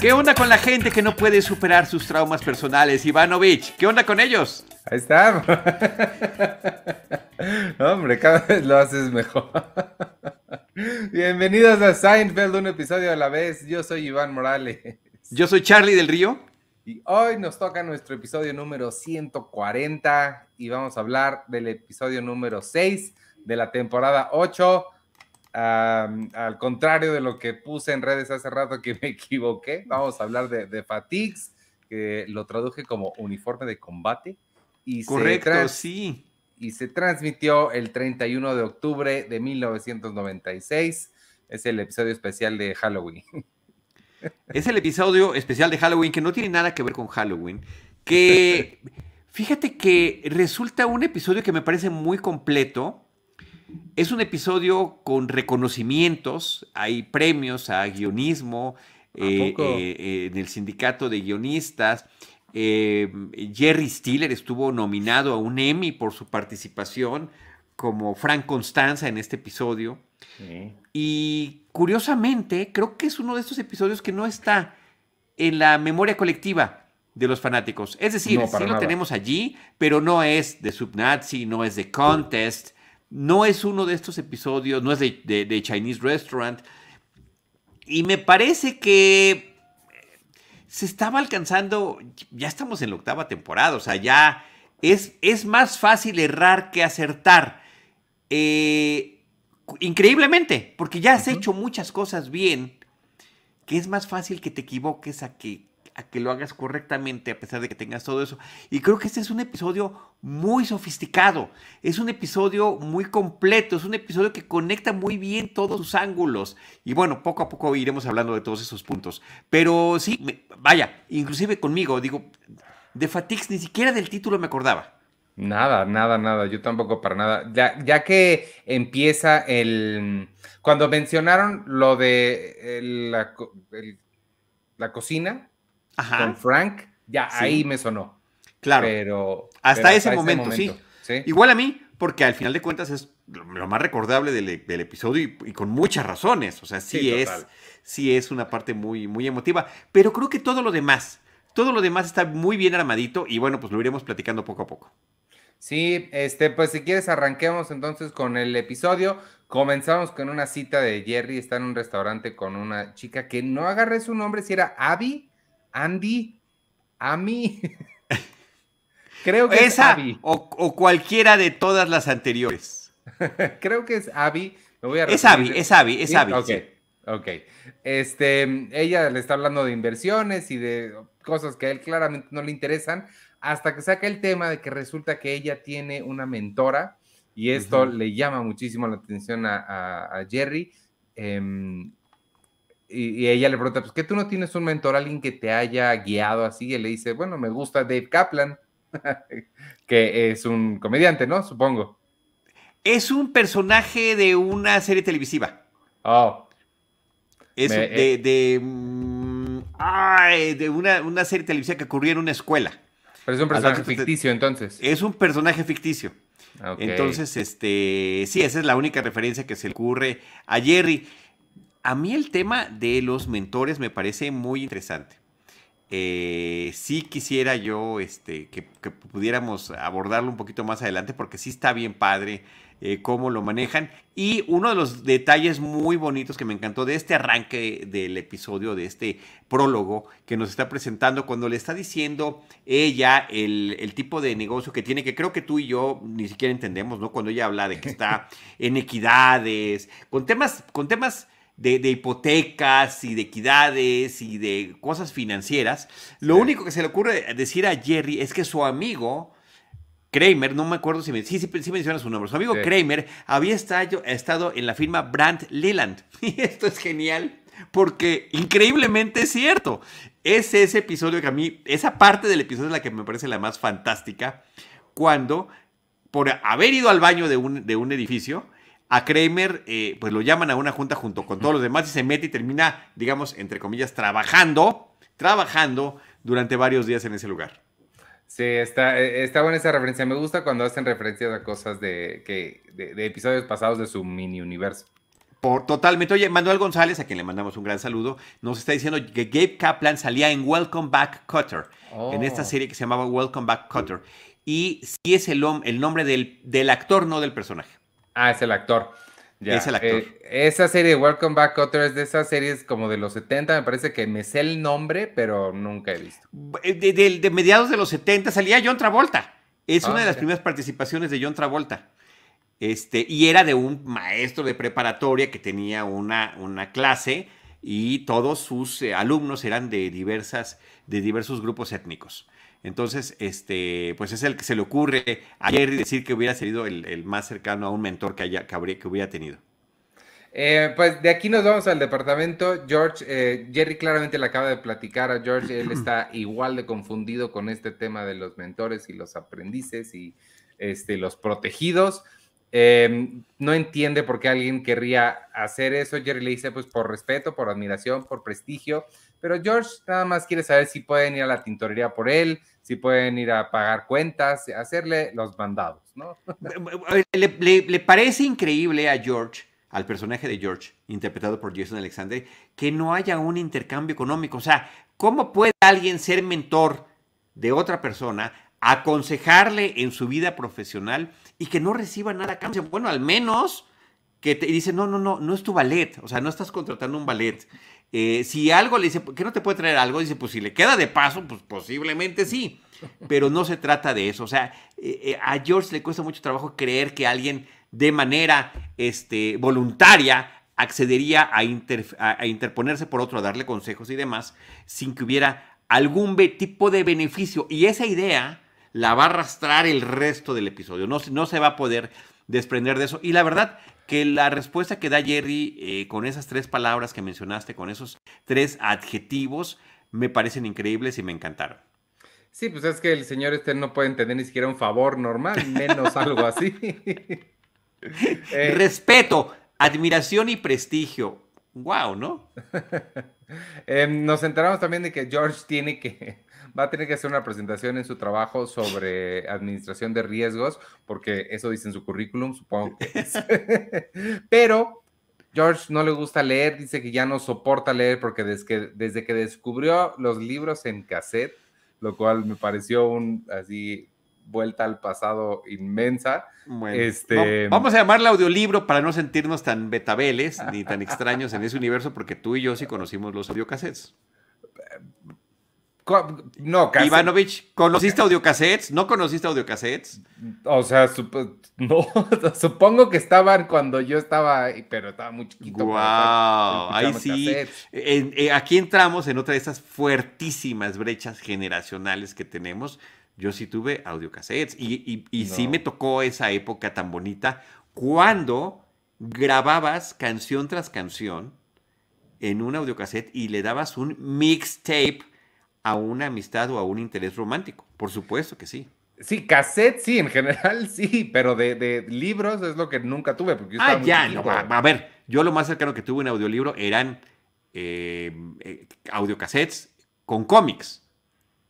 ¿Qué onda con la gente que no puede superar sus traumas personales, Ivanovich? ¿Qué onda con ellos? Ahí está. Hombre, cada vez lo haces mejor. Bienvenidos a Seinfeld, un episodio a la vez. Yo soy Iván Morales. Yo soy Charlie del Río. Y hoy nos toca nuestro episodio número 140 y vamos a hablar del episodio número 6 de la temporada 8 al contrario de lo que puse en redes hace rato que me equivoqué, vamos a hablar de, Fatigues, que lo traduje como uniforme de combate. Y Correcto, sí. Y se transmitió el 31 de octubre de 1996. Es el episodio especial de Halloween. Es el episodio especial de Halloween que no tiene nada que ver con Halloween. Que fíjate que resulta un episodio que me parece muy completo es un episodio con reconocimientos, hay premios a guionismo eh, eh, en el sindicato de guionistas. Eh, Jerry Stiller estuvo nominado a un Emmy por su participación como Frank Constanza en este episodio. Y curiosamente, creo que es uno de estos episodios que no está en la memoria colectiva de los fanáticos. Es decir, sí lo tenemos allí, pero no es de Subnazi, no es de Contest, no es uno de estos episodios, no es de, Chinese Restaurant. Y me parece que se estaba alcanzando, ya estamos en la octava temporada, o sea, ya es, es más fácil errar que acertar. Eh, increíblemente, porque ya has hecho muchas cosas bien, que es más fácil que te equivoques a que que lo hagas correctamente a pesar de que tengas todo eso. Y creo que este es un episodio muy sofisticado, es un episodio muy completo, es un episodio que conecta muy bien todos sus ángulos. Y bueno, poco a poco iremos hablando de todos esos puntos. Pero sí, vaya, inclusive conmigo, digo, de Fatix ni siquiera del título me acordaba. Nada, nada, nada, yo tampoco para nada. Ya, ya que empieza el... Cuando mencionaron lo de la, la cocina, con Frank, ya ahí me sonó. Claro. Pero hasta, ese, momento, sí. Igual a mí, porque al final de cuentas es lo más recordable del, episodio y, con muchas razones. O sea, sí, es, sí es una parte muy, muy emotiva. Pero creo que todo lo demás, todo lo demás está muy bien armadito y bueno, pues lo iremos platicando poco a poco. Sí, este, pues si quieres arranquemos entonces con el episodio. Comenzamos con una cita de Jerry, está en un restaurante con una chica que no agarré su nombre, si era Abby Andy, Ami. Creo que es Abby. O, cualquiera de todas las anteriores. Creo que es Abby. es Abby, es Abby, es Abby. Ok, ok. Este, ella le está hablando de inversiones y de cosas que a él claramente no le interesan, hasta que saca el tema de que resulta que ella tiene una mentora y esto le llama muchísimo la atención a, Jerry. Em, y, ella le pregunta, pues que tú no tienes un mentor, alguien que te haya guiado así, y él le dice, bueno, me gusta Dave Kaplan, que es un comediante, ¿no? Supongo. Es un personaje de una serie televisiva. Oh. Es de, de, mm, ay, de una, una, serie televisiva que ocurrió en una escuela. Pero es un personaje ficticio, entonces. Es un personaje ficticio. Entonces, este, sí, esa es la única referencia que se le ocurre a Jerry. A mí el tema de los mentores me parece muy interesante. Eh, sí quisiera yo este, que, pudiéramos abordarlo un poquito más adelante porque sí está bien padre eh, cómo lo manejan. Y uno de los detalles muy bonitos que me encantó de este arranque del episodio, de este prólogo que nos está presentando, cuando le está diciendo ella el, el tipo de negocio que tiene, que creo que tú y yo ni siquiera entendemos, ¿no? Cuando ella habla de que está en equidades, con temas, con temas de, hipotecas y de equidades y de cosas financieras, lo único que se le ocurre decir a Jerry es que su amigo Kramer, no me acuerdo si me, sí, sí, menciona su nombre, su amigo Kramer había estado, estado en la firma Brandt Leland. Y esto es genial porque increíblemente es cierto. Es ese episodio que a mí, esa parte del episodio es la que me parece la más fantástica, cuando por haber ido al baño de un, de un edificio, a Kramer, eh, pues lo llaman a una junta junto con todos los demás y se mete y termina, digamos, entre comillas, trabajando, trabajando durante varios días en ese lugar. Sí, está, eh, está buena esa referencia. Me gusta cuando hacen referencias a cosas de, que, de, episodios pasados de su mini universo. Por, totalmente. Oye, Manuel González, a quien le mandamos un gran saludo, nos está diciendo que Gabe Kaplan salía en Welcome Back Cutter, en esta oh. serie que se llamaba Welcome Back Cutter. Y sí es el, el nombre del, del actor, no del personaje. Ah, es el actor. Es el actor. Eh, esa serie, Welcome Back Cotter, es de esas series como de los 70, me parece que me sé el nombre, pero nunca he visto. Eh, de, mediados de los 70 salía John Travolta. Es una de las primeras participaciones de John Travolta. Este, y era de un maestro de preparatoria que tenía una, una clase y todos sus eh, alumnos eran de, diversas, de diversos grupos étnicos. Entonces, este, pues es el que se le ocurre ayer decir que hubiera sido el, más cercano a un mentor que, haya, que, habría, que hubiera tenido. Eh, pues de aquí nos vamos al departamento. George, eh, Jerry claramente le acaba de platicar a George, él está igual de confundido con este tema de los mentores y los aprendices y este, los protegidos. Em, no entiende por qué alguien querría hacer eso. Jerry le dice, pues por respeto, por admiración, por prestigio. Pero George nada más quiere saber si pueden ir a la tintorería por él, si pueden ir a pagar cuentas, hacerle los mandados, ¿no? Le, parece increíble a George, al personaje de George, interpretado por Jason Alexander, que no haya un intercambio económico. O sea, ¿cómo puede alguien ser mentor de otra persona, aconsejarle en su vida profesional y que no reciba nada cambio? Bueno, al menos que te dice, no, no, no, no es tu ballet, o sea, no estás contratando un ballet. Eh, si algo le dice, ¿qué no te puede traer algo? Dice, pues si le queda de paso, pues posiblemente sí. Pero no se trata de eso. O sea, eh, eh, a George le cuesta mucho trabajo creer que alguien de manera este, voluntaria accedería a, interponerse por otro, a darle consejos y demás, sin que hubiera algún tipo de beneficio. Y esa idea la va a arrastrar el resto del episodio. No se va a poder desprender de eso. Y la verdad, que la respuesta que da Jerry eh, con esas tres palabras que mencionaste, con esos tres adjetivos, me parecen increíbles y me encantaron. Sí, pues es que el señor este no puede entender ni siquiera un favor normal, menos algo así. Eh, Respeto, admiración y prestigio. Wow, ¿no? Em, nos enteramos también de que George tiene que va a tener que hacer una presentación en su trabajo sobre administración de riesgos, porque eso dice en su currículum, supongo que es. Pero George no le gusta leer, dice que ya no soporta leer porque desde que, desde que descubrió los libros en cassette, lo cual me pareció un así vuelta al pasado inmensa. este... Vamos a llamarle audiolibro para no sentirnos tan betabeles ni tan extraños en ese universo, porque tú y yo sí conocimos los audiocassettes. No, Ivanovich, ¿conociste audiocassettes? ¿No conociste audiocassettes? O sea, no, supongo que estaban cuando yo estaba, pero estaba muy chiquito. Wow, ahí sí. Eh, aquí entramos en otra de esas fuertísimas brechas generacionales que tenemos. Yo sí tuve audiocassettes y, y, sí me tocó esa época tan bonita cuando grababas canción tras canción en un audiocassette y le dabas un mixtape a una amistad o a un interés romántico. Por supuesto que sí. Sí, cassette sí, en general sí, pero de, libros es lo que nunca tuve. Porque ah, ya, a, ver, yo lo más cercano que tuve en audiolibro eran eh, eh, audiocassettes con cómics.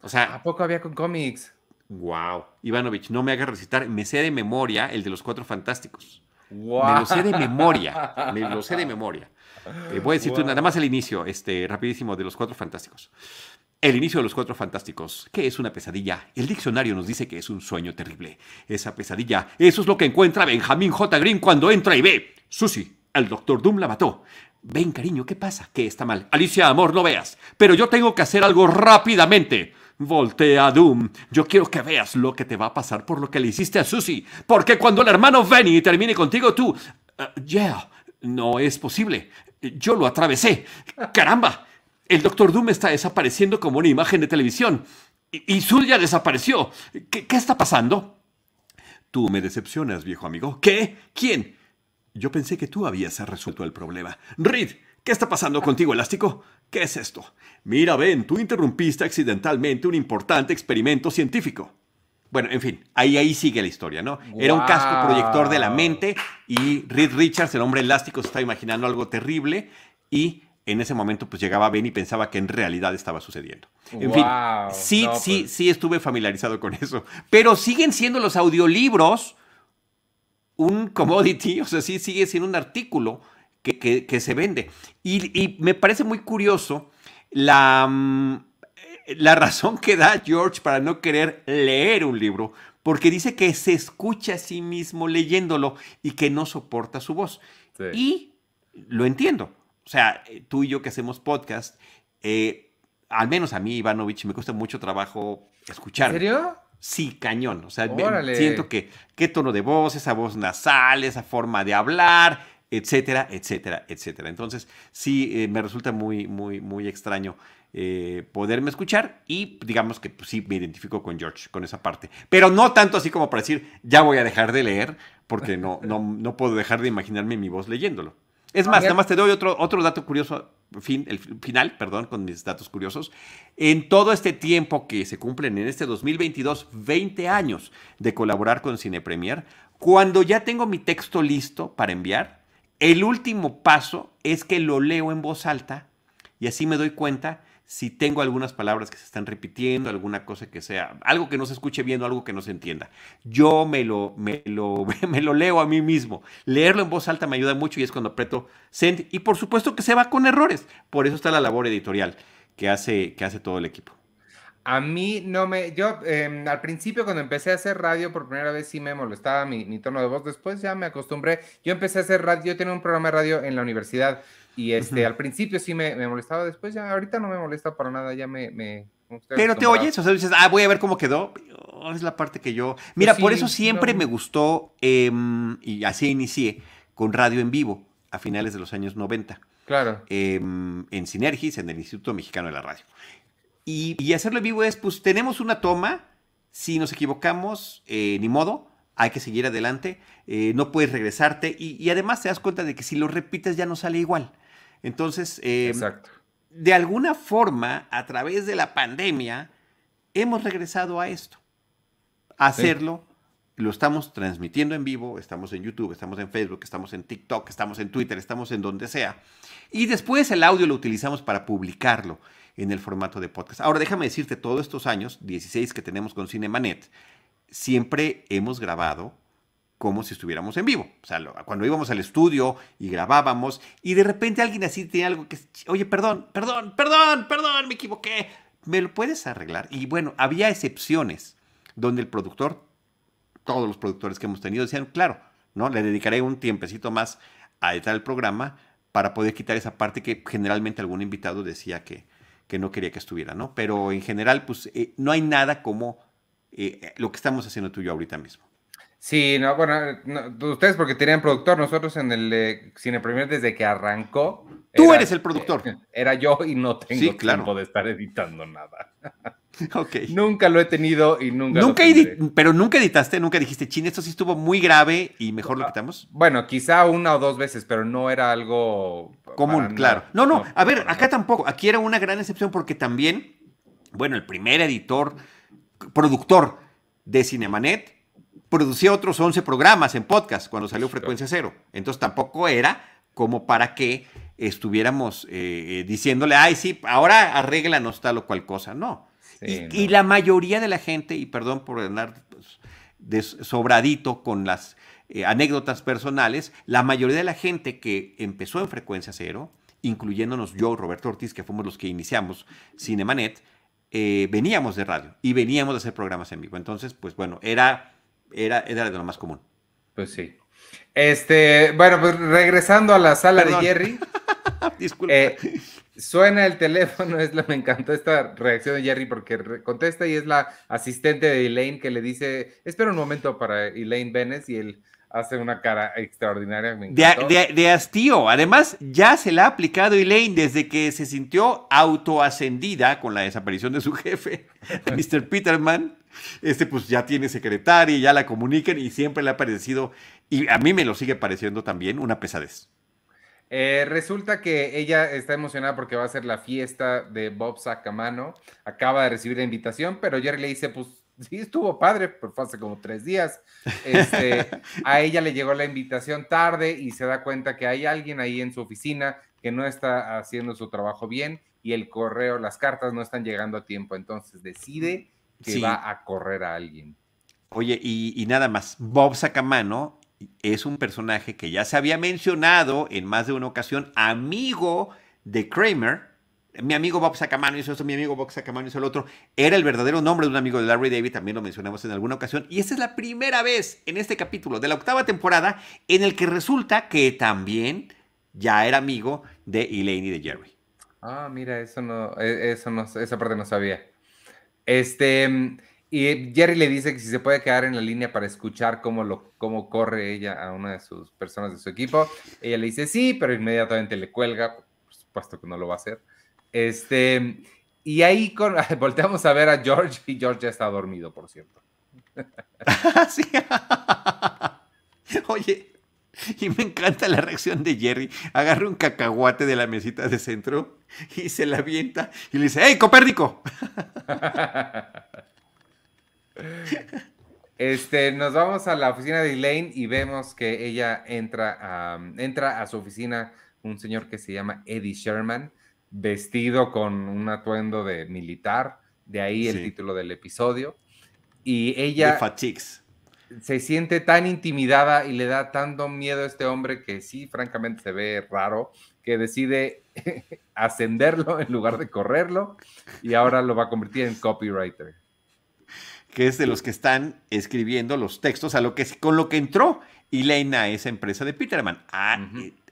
O sea, ¿A poco había con cómics? Wow. Ivanovich, no me hagas recitar, me sé de memoria el de los cuatro fantásticos. Wow. Me lo sé de memoria, me lo sé de memoria. Eh, voy a decir nada más el inicio, este, rapidísimo, de los cuatro fantásticos. El inicio de los Cuatro Fantásticos. ¿Qué es una pesadilla? El diccionario nos dice que es un sueño terrible. Esa pesadilla, eso es lo que encuentra Benjamin J. Green cuando entra y ve. Susie, el doctor Doom la mató. Ven, cariño, ¿qué pasa? ¿Qué está mal? Alicia, amor, no veas. Pero yo tengo que hacer algo rápidamente. Voltea, Doom. Yo quiero que veas lo que te va a pasar por lo que le hiciste a Susie. Porque cuando el hermano Benny termine contigo, tú... Uh, yeah, no es posible. Yo lo atravesé. ¡Caramba! El Doctor Doom está desapareciendo como una imagen de televisión. Y, Zulia desapareció. ¿Qué, ¿Qué está pasando? Tú me decepcionas, viejo amigo. ¿Qué? ¿Quién? Yo pensé que tú habías resuelto el problema. Reed, ¿qué está pasando contigo, Elástico? ¿Qué es esto? Mira, Ben, tú interrumpiste accidentalmente un importante experimento científico. Bueno, en fin, ahí, ahí sigue la historia, ¿no? Era un casco proyector de la mente y Reed Richards, el hombre elástico, se está imaginando algo terrible y en ese momento pues llegaba Ben y pensaba que en realidad estaba sucediendo. En fin, sí, sí, pues. sí estuve familiarizado con eso. Pero siguen siendo los audiolibros un commodity, o sea, sí sigue siendo un artículo que, se vende. Y, me parece muy curioso la, mm, la razón que da George para no querer leer un libro, porque dice que se escucha a sí mismo leyéndolo y que no soporta su voz. Y lo entiendo. O sea, tú y yo que hacemos podcast, eh, al menos a mí, Ivanovich, me cuesta mucho trabajo escuchar. ¿En serio? Sí, cañón. O sea, siento que qué tono de voz, esa voz nasal, esa forma de hablar, etcétera, etcétera, etcétera. Entonces, sí, eh, me resulta muy, muy, muy extraño eh, poderme escuchar y digamos que pues, sí me identifico con George, con esa parte. Pero no tanto así como para decir, ya voy a dejar de leer, porque no, no, no puedo dejar de imaginarme mi voz leyéndolo. Es más, nada más te doy otro, otro dato curioso, fin, el final, perdón, con mis datos curiosos. En todo este tiempo que se cumplen en este 2022, 20 años de colaborar con Cine Premier, cuando ya tengo mi texto listo para enviar, el último paso es que lo leo en voz alta y así me doy cuenta si tengo algunas palabras que se están repitiendo, alguna cosa que sea, algo que no se escuche bien o algo que no se entienda. Yo me lo, me lo, me lo leo a mí mismo. Leerlo en voz alta me ayuda mucho y es cuando aprieto send. Y por supuesto que se va con errores. Por eso está la labor editorial que hace, que hace todo el equipo. A mí no me, yo em, al principio cuando empecé a hacer radio por primera vez sí me molestaba mi, mi, tono de voz, después ya me acostumbré. Yo empecé a hacer radio, yo tenía un programa de radio en la universidad y este, al principio sí me, molestaba, después ya, ahorita no me molesta para nada, ya me... me pero te oyes, o sea, dices, ah, voy a ver cómo quedó. Oh, es la parte que yo. Mira, pues por eso siempre me gustó, em, y así inicié, con radio en vivo a finales de los años 90. Claro. Em, en Sinergis, en el Instituto Mexicano de la Radio. Y, y, hacerlo en vivo es, pues tenemos una toma, si nos equivocamos, eh, ni modo, hay que seguir adelante, eh, no puedes regresarte y, y, además te das cuenta de que si lo repites ya no sale igual. Entonces, em, de alguna forma, a través de la pandemia, hemos regresado a esto, a hacerlo. Lo estamos transmitiendo en vivo, estamos en YouTube, estamos en Facebook, estamos en TikTok, estamos en Twitter, estamos en donde sea. Y después el audio lo utilizamos para publicarlo en el formato de podcast. Ahora déjame decirte, todos estos años, 16 que tenemos con Cinemanet, siempre hemos grabado como si estuviéramos en vivo. O sea, cuando íbamos al estudio y grabábamos y de repente alguien así tenía algo que, oye, perdón, perdón, perdón, perdón, me equivoqué, ¿me lo puedes arreglar? Y bueno, había excepciones donde el productor, todos los productores que hemos tenido decían, claro, ¿no? Le dedicaré un tiempecito más a editar el programa para poder quitar esa parte que generalmente algún invitado decía que, que no quería que estuviera, ¿no? Pero en general, pues eh, no hay nada como eh, lo que estamos haciendo tú y yo ahorita mismo. Sí, no, bueno, ustedes porque tenían productor, nosotros en el eh, Cine Premier desde que arrancó. Tú eres el productor. Era yo y no tengo tiempo de estar editando nada. Nunca lo he tenido y nunca. Nunca pero nunca editaste, nunca dijiste, chin, esto sí estuvo muy grave y mejor lo ah, quitamos. Bueno, quizá una o dos veces, pero no era algo común, claro. No, no, a ver, acá tampoco. Aquí era una gran excepción porque también, bueno, el primer editor, productor de Cinemanet producía otros 11 programas en podcast cuando salió Frecuencia Cero. Entonces tampoco era como para que estuviéramos eh, diciéndole, ay, sí, ahora arréglanos tal o cual cosa. No. y, la mayoría de la gente, y perdón por andar sobradito con las eh, anécdotas personales, la mayoría de la gente que empezó en Frecuencia Cero, incluyéndonos yo, Roberto Ortiz, que fuimos los que iniciamos Cinemanet, eh, veníamos de radio y veníamos de hacer programas en vivo. Entonces, pues bueno, era era, era de lo más común. Pues sí. Este, bueno, pues regresando a la sala de Jerry. Disculpa. Eh, suena el teléfono, es la, me encantó esta reacción de Jerry porque contesta y es la asistente de Elaine que le dice, espera un momento para Elaine Benes y él hace una cara extraordinaria. de, de, hastío. Además, ya se la ha aplicado Elaine desde que se sintió autoascendida con la desaparición de su jefe, Mr. Peterman este pues ya tiene secretaria, ya la comunican y siempre le ha parecido, y a mí me lo sigue pareciendo también, una pesadez. Eh, resulta que ella está emocionada porque va a ser la fiesta de Bob Sacamano. Acaba de recibir la invitación, pero Jerry le dice, pues Sí, estuvo padre, pero fue hace como tres días. Este, a ella le llegó la invitación tarde y se da cuenta que hay alguien ahí en su oficina que no está haciendo su trabajo bien y el correo, las cartas no están llegando a tiempo. Entonces decide que va a correr a alguien. Oye, y, y nada más, Bob Sacamano es un personaje que ya se había mencionado en más de una ocasión, amigo de Kramer, mi amigo Bob Sacamano hizo esto, mi amigo Bob Sacamano hizo el otro. Era el verdadero nombre de un amigo de Larry David, también lo mencionamos en alguna ocasión. Y esta es la primera vez en este capítulo de la octava temporada en el que resulta que también ya era amigo de Elaine y de Jerry. Ah, mira, eso no, e, eso no, esa parte no sabía. Este, y Jerry le dice que si se puede quedar en la línea para escuchar cómo, lo, cómo corre ella a una de sus personas de su equipo. Ella le dice sí, pero inmediatamente le cuelga, por supuesto que no lo va a hacer. Este, y ahí con, volteamos a ver a George y George ya está dormido, por cierto. Oye, y me encanta la reacción de Jerry. Agarra un cacahuate de la mesita de centro y se la avienta y le dice, ¡Hey, Copérnico! Este, nos vamos a la oficina de Elaine y vemos que ella entra a, entra a su oficina un señor que se llama Eddie Sherman vestido con un atuendo de militar, de ahí el título del episodio. Y ella se siente tan intimidada y le da tanto miedo a este hombre que sí, francamente se ve raro, que decide ascenderlo en lugar de correrlo y ahora lo va a convertir en copywriter. Que es de los que están escribiendo los textos a lo que, con lo que entró Elaine a esa empresa de Peterman, a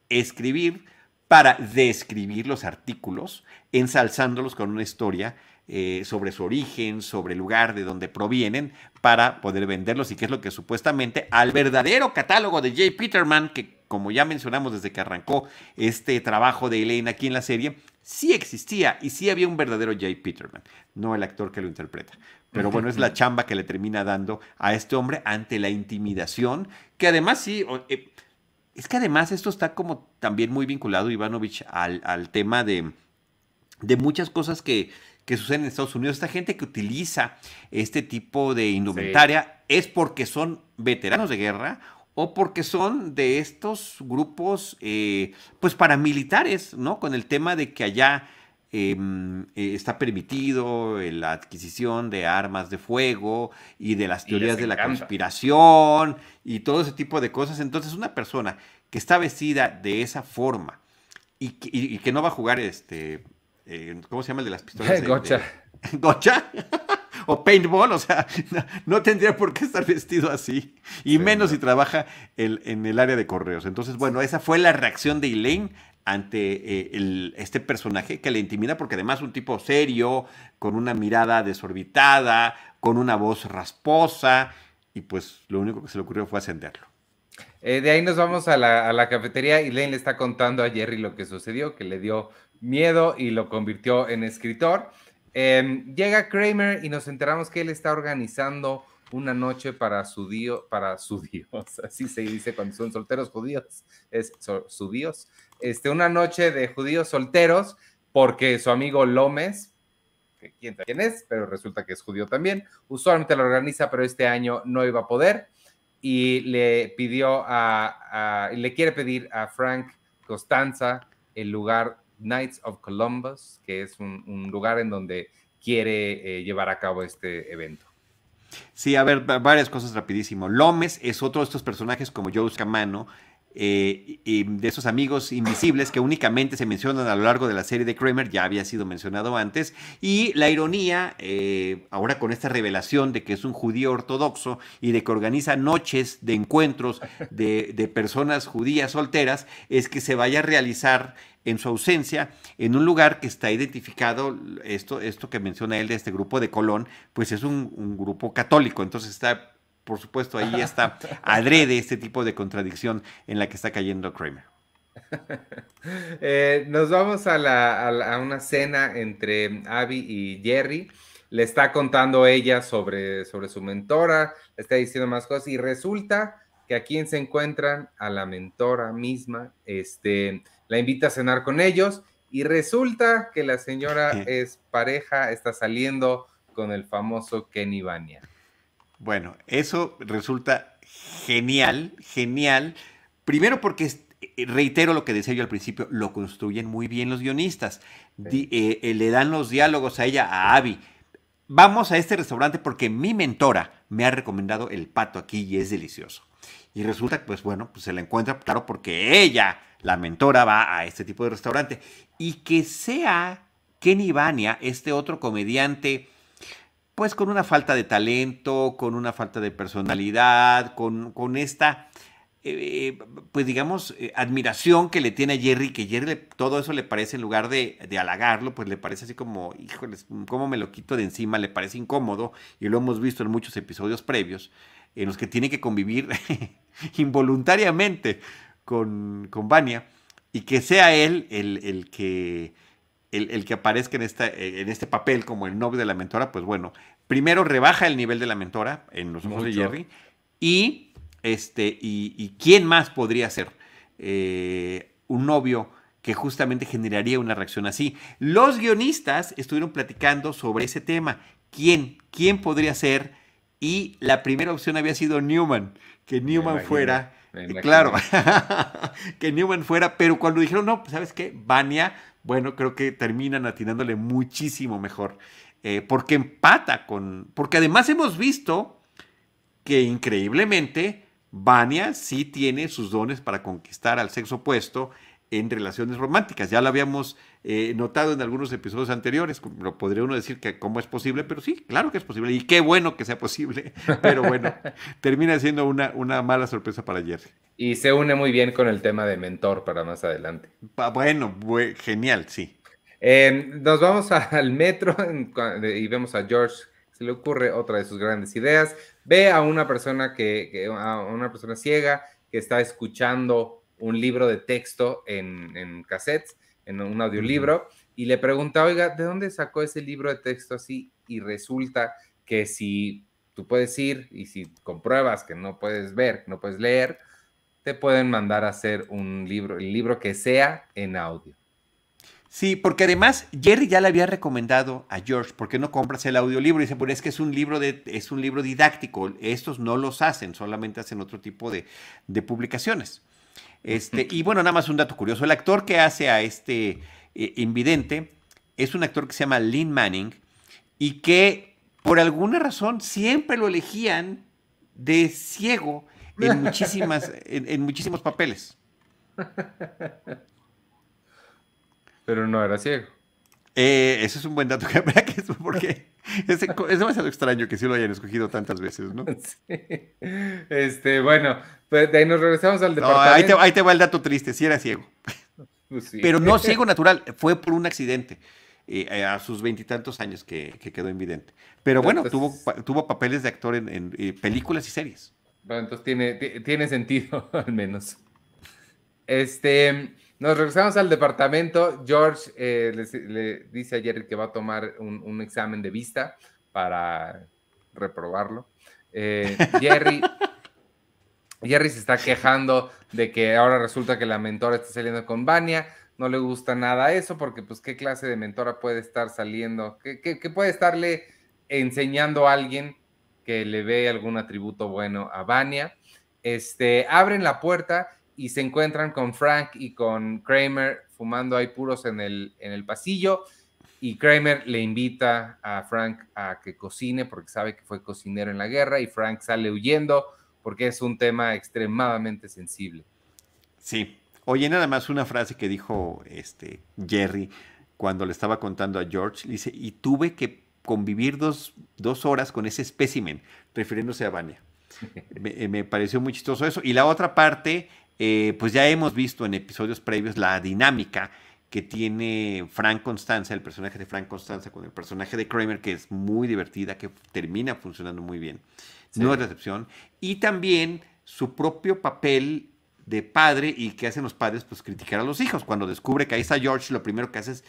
escribir para describir los artículos, ensalzándolos con una historia eh, sobre su origen, sobre el lugar de donde provienen, para poder venderlos y que es lo que supuestamente al verdadero catálogo de Jay Peterman, que como ya mencionamos desde que arrancó este trabajo de Elaine aquí en la serie, sí existía y sí había un verdadero Jay Peterman, no el actor que lo interpreta. Pero bueno, es la chamba que le termina dando a este hombre ante la intimidación, que además sí... Eh, es que además esto está como también muy vinculado, Ivanovich, al, tema de, muchas cosas que, suceden en Estados Unidos. Esta gente que utiliza este tipo de indumentaria es porque son veteranos de guerra o porque son de estos grupos, eh, pues paramilitares, ¿no? Con el tema de que allá Em, eh, está permitido la adquisición de armas de fuego y de las teorías de la conspiración y todo ese tipo de cosas. Entonces, una persona que está vestida de esa forma y que, no va a jugar este, eh, ¿cómo se llama el de las pistolas? Gocha. ¿Gocha? o paintball, o sea, no, tendría por qué estar vestido así, y menos si trabaja en el área de correos. Entonces, bueno, esa fue la reacción de Elaine ante eh, este personaje que le intimida porque además es un tipo serio, con una mirada desorbitada, con una voz rasposa y pues lo único que se le ocurrió fue ascenderlo. Eh, de ahí nos vamos a la, cafetería y Lane le está contando a Jerry lo que sucedió, que le dio miedo y lo convirtió en escritor. Em, llega Kramer y nos enteramos que él está organizando una noche para su dios, para su dios, así se dice cuando son solteros judíos, es su dios, este, una noche de judíos solteros, porque su amigo Lómez, que quién es, pero resulta que es judío también, usualmente lo organiza, pero este año no iba a poder, y le pidió a, le quiere pedir a Frank Costanza el lugar Knights of Columbus, que es un, lugar en donde quiere eh, llevar a cabo este evento. Sí, a ver, varias cosas rapidísimo. Lómez es otro de estos personajes como Joe eh, de esos amigos invisibles que únicamente se mencionan a lo largo de la serie de Kramer, ya había sido mencionado antes, y la ironía, eh, ahora con esta revelación de que es un judío ortodoxo y de que organiza noches de encuentros de, personas judías solteras, es que se vaya a realizar en su ausencia en un lugar que está identificado, esto, esto que menciona él de este grupo de Colón, pues es un grupo católico, entonces está por supuesto, ahí está adrede este tipo de contradicción en la que está cayendo Kramer. Eh, nos vamos a, una cena entre Abby y Jerry. Le está contando ella sobre, sobre su mentora, le está diciendo más cosas y resulta que a quien se encuentran, a la mentora misma, este, la invita a cenar con ellos y resulta que la señora es pareja, está saliendo con el famoso Kenny Bania. Bueno, eso resulta genial, genial. Primero porque, eh, reitero lo que decía yo al principio, lo construyen muy bien los guionistas. Eh, eh, le dan los diálogos a ella, a Abby. Vamos a este restaurante porque mi mentora me ha recomendado el pato aquí y es delicioso. Y resulta, pues bueno, pues se la encuentra, claro, porque ella, la mentora, va a este tipo de restaurante. Y que sea Kenny Vania, este otro comediante, pues con una falta de talento, con una falta de personalidad, con, con esta, eh, pues digamos, eh, admiración que le tiene a Jerry, que Jerry todo eso le parece, en lugar de, de, halagarlo, pues le parece así como, híjoles, ¿cómo me lo quito de encima? Le parece incómodo, y lo hemos visto en muchos episodios previos, en los que tiene que convivir involuntariamente con, con Vania, y que sea él el, el que el, que aparezca en, esta, eh, en este papel como el novio de la mentora, pues bueno, primero rebaja el nivel de la mentora en los ojos de Jerry y, este, y, quién más podría ser eh, un novio que justamente generaría una reacción así. Los guionistas estuvieron platicando sobre ese tema. ¿Quién? ¿Quién podría ser? Y la primera opción había sido Newman, que Newman fuera... Claro, que Newman fuera, pero cuando dijeron, no, pues, ¿sabes qué? Vania bueno, creo que terminan atinándole muchísimo mejor. Eh, porque empata con. Porque además hemos visto que increíblemente Vania sí tiene sus dones para conquistar al sexo opuesto en relaciones románticas. Ya lo habíamos eh, notado en algunos episodios anteriores. Lo podría uno decir que cómo es posible, pero sí, claro que es posible. Y qué bueno que sea posible. Pero bueno, termina siendo una, una mala sorpresa para Jerry. Y se une muy bien con el tema de mentor para más adelante. Bueno, genial, sí. Em, nos vamos al metro y vemos a George. Se le ocurre otra de sus grandes ideas. Ve a una persona que, a una persona ciega que está escuchando un libro de texto en, en cassettes, en un audiolibro, y le pregunta, oiga, ¿de dónde sacó ese libro de texto así? Y resulta que si tú puedes ir y si compruebas que no puedes ver, no puedes leer, te pueden mandar a hacer un libro, el libro que sea en audio. Sí, porque además Jerry ya le había recomendado a George, ¿por qué no compras el audiolibro? Y dice, pues es que es un libro, de, es un libro didáctico, estos no los hacen, solamente hacen otro tipo de, de publicaciones. Este, y bueno, nada más un dato curioso. El actor que hace a este eh, invidente es un actor que se llama Lynn Manning y que por alguna razón siempre lo elegían de ciego en, muchísimas, en, muchísimos papeles. Pero no era ciego. Eh, ese es un buen dato que porque es, es, demasiado extraño que sí lo hayan escogido tantas veces, ¿no? Este, bueno, pues de ahí nos regresamos al departamento. ahí, te, va el dato triste, sí era ciego. Pues Pero no ciego natural, fue por un accidente. Eh, a sus veintitantos años que, quedó invidente. Pero bueno, tuvo, tuvo papeles de actor en, eh, películas y series. Bueno, entonces tiene, tiene sentido, al menos. Este, nos regresamos al departamento. George eh, le, dice a Jerry que va a tomar un, examen de vista para reprobarlo. Eh, Jerry, Jerry se está quejando de que ahora resulta que la mentora está saliendo con Vania. No le gusta nada eso porque, pues, ¿qué clase de mentora puede estar saliendo? ¿Qué, qué puede estarle enseñando a alguien que le ve algún atributo bueno a Vania? Este, abren la puerta y se encuentran con Frank y con Kramer fumando ahí puros en el, en el pasillo y Kramer le invita a Frank a que cocine porque sabe que fue cocinero en la guerra y Frank sale huyendo porque es un tema extremadamente sensible. Sí. Oye, nada más una frase que dijo este Jerry cuando le estaba contando a George. dice, y tuve que convivir dos, dos horas con ese espécimen, refiriéndose a Vania. me, me, pareció muy chistoso eso. Y la otra parte eh, pues ya hemos visto en episodios previos la dinámica que tiene Frank Constanza, el personaje de Frank Constanza con el personaje de Kramer, que es muy divertida, que termina funcionando muy bien. No es excepción. Y también su propio papel de padre y que hacen los padres, pues criticar a los hijos. Cuando descubre que ahí está George, lo primero que hace es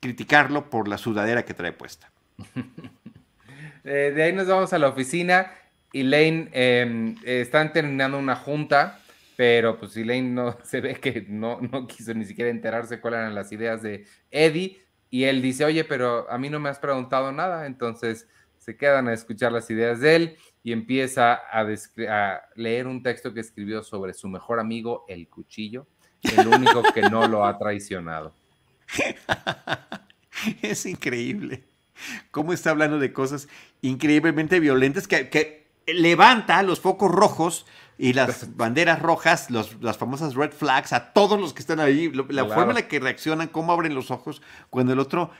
criticarlo por la sudadera que trae puesta. Eh, de ahí nos vamos a la oficina. y Lane em, están terminando una junta pero pues Elaine no se ve que no, no quiso ni siquiera enterarse cuáles eran las ideas de Eddie y él dice, oye, pero a mí no me has preguntado nada, entonces se quedan a escuchar las ideas de él y empieza a, leer un texto que escribió sobre su mejor amigo, el cuchillo, el único que no lo ha traicionado. Es increíble cómo está hablando de cosas increíblemente violentas que, levanta los focos rojos y las banderas rojas, las famosas red flags, a todos los que están ahí, la forma en la que reaccionan, cómo abren los ojos, cuando el otro,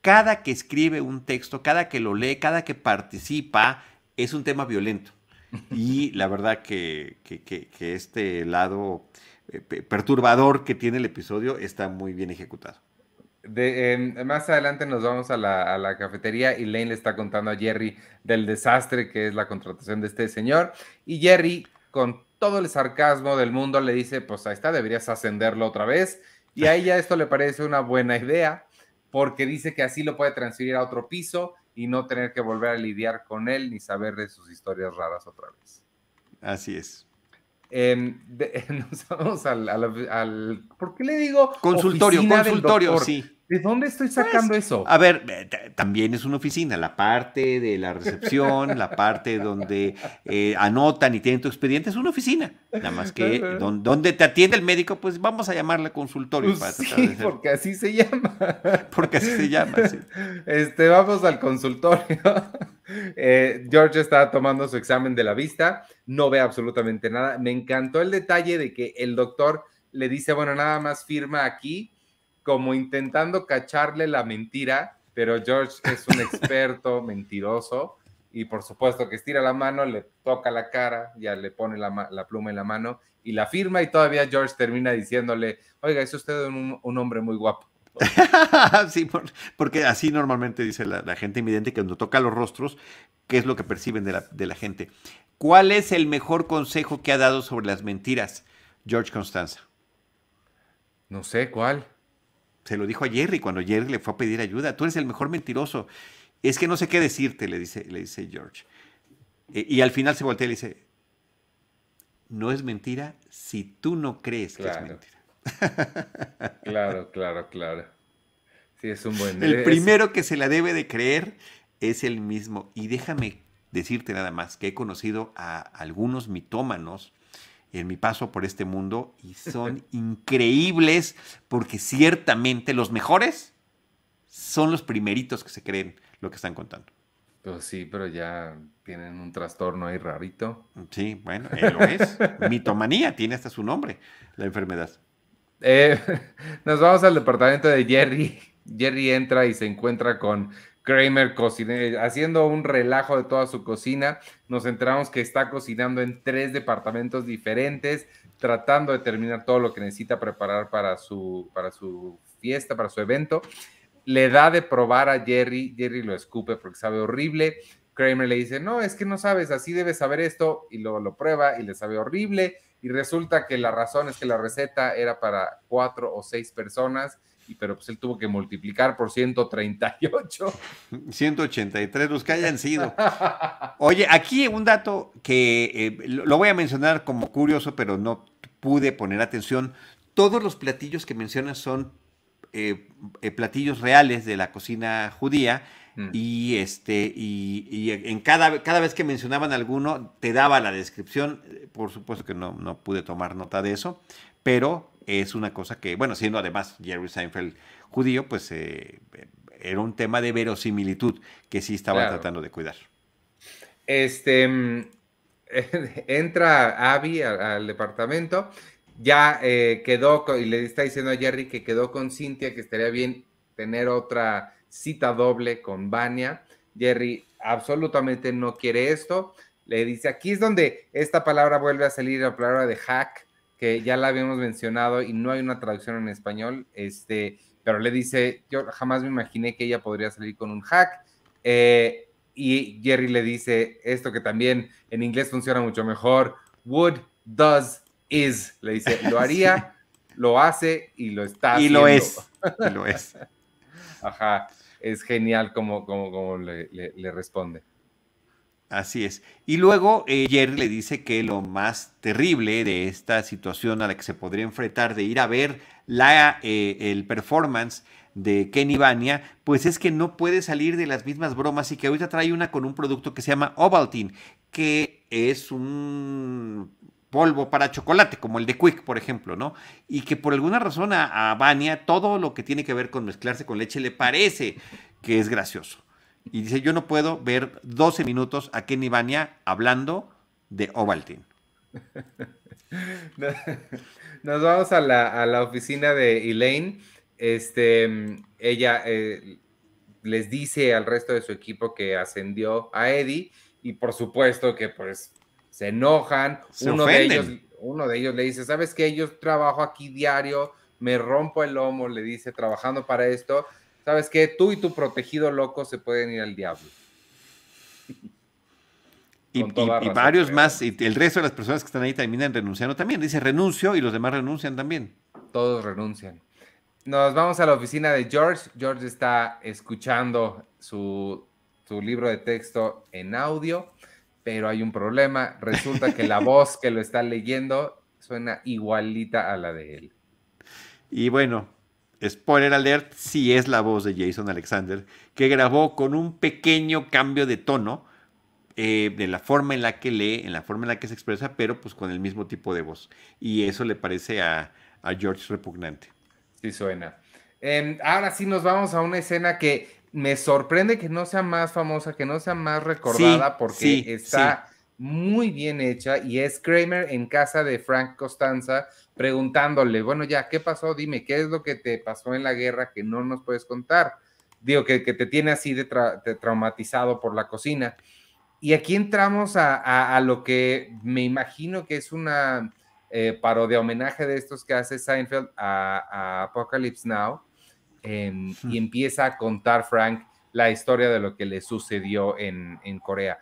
cada que escribe un texto, cada que lo lee, cada que participa, es un tema violento. Y la verdad que, este lado eh, perturbador que tiene el episodio está muy bien ejecutado. Em, más adelante nos vamos a la, cafetería y Lane le está contando a Jerry del desastre que es la contratación de este señor. Y Jerry, con todo el sarcasmo del mundo, le dice, pues ahí está, deberías ascenderlo otra vez. Y a ella esto le parece una buena idea porque dice que así lo puede transferir a otro piso y no tener que volver a lidiar con él ni saber de sus historias raras otra vez. Así es. Em, nos vamos al, ¿Por qué le digo? Consultorio, consultorio, sí. ¿De dónde estoy pues, sacando eso? A ver, eh, también es una oficina, la parte de la recepción, la parte donde eh, anotan y tienen tu expediente, es una oficina. Nada más que donde, te atiende el médico, pues vamos a llamarle consultorio. Pues sí, porque así se llama. Porque así se llama, sí. Este, vamos al consultorio. Eh, George está tomando su examen de la vista, no ve absolutamente nada. Me encantó el detalle de que el doctor le dice, bueno, nada más firma aquí como intentando cacharle la mentira, pero George es un experto mentiroso y por supuesto que estira la mano, le toca la cara, ya le pone la, pluma en la mano y la firma y todavía George termina diciéndole, oiga, es usted un, hombre muy guapo. sí, porque así normalmente dice la, gente invidente que cuando toca los rostros, ¿qué es lo que perciben de la, de la gente? ¿Cuál es el mejor consejo que ha dado sobre las mentiras George Constanza? No sé, ¿cuál? Se lo dijo a Jerry cuando Jerry le fue a pedir ayuda. Tú eres el mejor mentiroso. Es que no sé qué decirte, le dice, le dice George. E, y al final se voltea y le dice, no es mentira si tú no crees que es mentira. Claro, claro, claro. Sí, es un buen... El primero que se la debe de creer es el mismo. Y déjame decirte nada más que he conocido a algunos mitómanos en mi paso por este mundo y son increíbles porque ciertamente los mejores son los primeritos que se creen lo que están contando. Pues sí, pero ya tienen un trastorno ahí rarito. Sí, bueno, lo es. Mitomanía, tiene hasta su nombre, la enfermedad. Eh, nos vamos al departamento de Jerry. Jerry entra y se encuentra con Kramer haciendo un relajo de toda su cocina. Nos enteramos que está cocinando en tres departamentos diferentes, tratando de terminar todo lo que necesita preparar para su, para su fiesta, para su evento. Le da de probar a Jerry, Jerry lo escupe porque sabe horrible. Kramer le dice, no, es que no sabes, así debes saber esto, y luego lo prueba y le sabe horrible, y resulta que la razón es que la receta era para cuatro o seis personas, pero pues él tuvo que multiplicar por 138. 183, los que hayan sido. Oye, aquí un dato que eh, lo voy a mencionar como curioso, pero no pude poner atención. Todos los platillos que mencionas son eh, eh, platillos reales de la cocina judía. Mm. Y este, y, en cada, cada vez que mencionaban alguno, te daba la descripción. Por supuesto que no, no pude tomar nota de eso, pero es una cosa que, bueno, siendo además Jerry Seinfeld judío, pues eh, era un tema de verosimilitud que sí estaba tratando de cuidar. Este, mm, entra Abby al, departamento, ya eh, quedó, y le está diciendo a Jerry que quedó con Cintia, que estaría bien tener otra cita doble con Vania. Jerry absolutamente no quiere esto. Le dice, aquí es donde esta palabra vuelve a salir, la palabra de hack, que ya la habíamos mencionado y no hay una traducción en español, este, pero le dice, yo jamás me imaginé que ella podría salir con un hack. Eh, y Jerry le dice esto que también en inglés funciona mucho mejor, would, does, is. Le dice, lo haría, lo hace y lo está haciendo. Y lo es. Y lo es. Ajá, es genial como, como, como le, le responde. Así es. Y luego eh, Jerry le dice que lo más terrible de esta situación a la que se podría enfrentar de ir a ver la, eh, el performance de Kenny Bania, pues es que no puede salir de las mismas bromas y que ahorita trae una con un producto que se llama Ovaltine, que es un polvo para chocolate, como el de Quick, por ejemplo, ¿no? Y que por alguna razón a, a Vania todo lo que tiene que ver con mezclarse con leche le parece que es gracioso. Y dice, yo no puedo ver 12 minutos a Kenny Vania hablando de Ovaltine. Nos vamos a la, oficina de Elaine. Este, ella eh, les dice al resto de su equipo que ascendió a Eddie y por supuesto que pues se enojan. uno, de ellos, uno de ellos le dice, ¿sabes qué? Yo trabajo aquí diario, me rompo el lomo, le dice, trabajando para esto. ¿Sabes qué? Tú y tu protegido loco se pueden ir al diablo. Y, varios más, y el resto de las personas que están ahí terminan renunciando también. Dice renuncio y los demás renuncian también. Todos renuncian. Nos vamos a la oficina de George. George está escuchando su, su libro de texto en audio, pero hay un problema. Resulta que la voz que lo está leyendo suena igualita a la de él. Y bueno, spoiler alert, sí es la voz de Jason Alexander, que grabó con un pequeño cambio de tono eh, de la forma en la que lee, en la forma en la que se expresa, pero pues con el mismo tipo de voz. Y eso le parece a, George repugnante. Sí, suena. Em, ahora sí nos vamos a una escena que me sorprende que no sea más famosa, que no sea más recordada, porque está muy bien hecha y es Kramer en casa de Frank Costanza preguntándole, bueno, ya, ¿qué pasó? Dime, ¿qué es lo que te pasó en la guerra que no nos puedes contar? Digo, que, te tiene así de traumatizado por la cocina. Y aquí entramos a, lo que me imagino que es una eh, parodia homenaje de estos que hace Seinfeld a, Apocalypse Now. Em, y empieza a contar Frank la historia de lo que le sucedió en, Corea.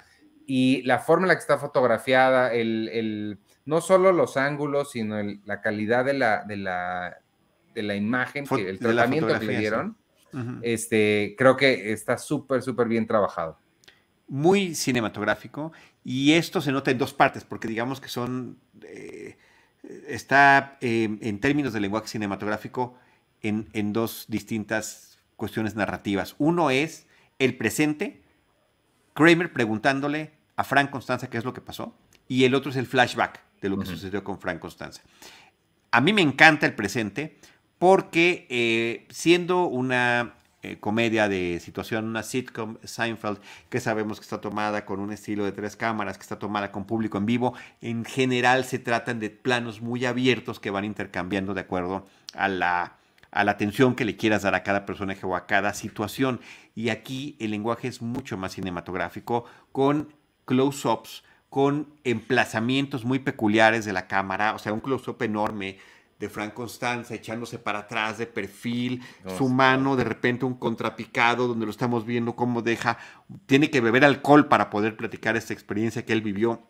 Y la forma en la que está fotografiada, el, no solo los ángulos, sino la calidad de la, de la, de la imagen, el tratamiento que le dieron, este, creo que está súper, súper bien trabajado. Muy cinematográfico y esto se nota en dos partes, porque digamos que son, eh, está em, en términos de lenguaje cinematográfico en, en, dos distintas cuestiones narrativas. Uno es el presente, Kramer preguntándole a Frank Constanza qué es lo que pasó, y el otro es el flashback de lo que sucedió con Frank Constanza. A mí me encanta el presente porque eh, siendo una eh, comedia de situación, una sitcom Seinfeld, que sabemos que está tomada con un estilo de tres cámaras, que está tomada con público en vivo. En general se tratan de planos muy abiertos que van intercambiando de acuerdo a la, a la atención que le quieras dar a cada personaje o a cada situación. Y aquí el lenguaje es mucho más cinematográfico, con close-ups, con emplazamientos muy peculiares de la cámara, o sea, un close-up enorme de Frank Constanza echándose para atrás de perfil, su mano de repente un contrapicado donde lo estamos viendo cómo deja, tiene que beber alcohol para poder platicar esta experiencia que él vivió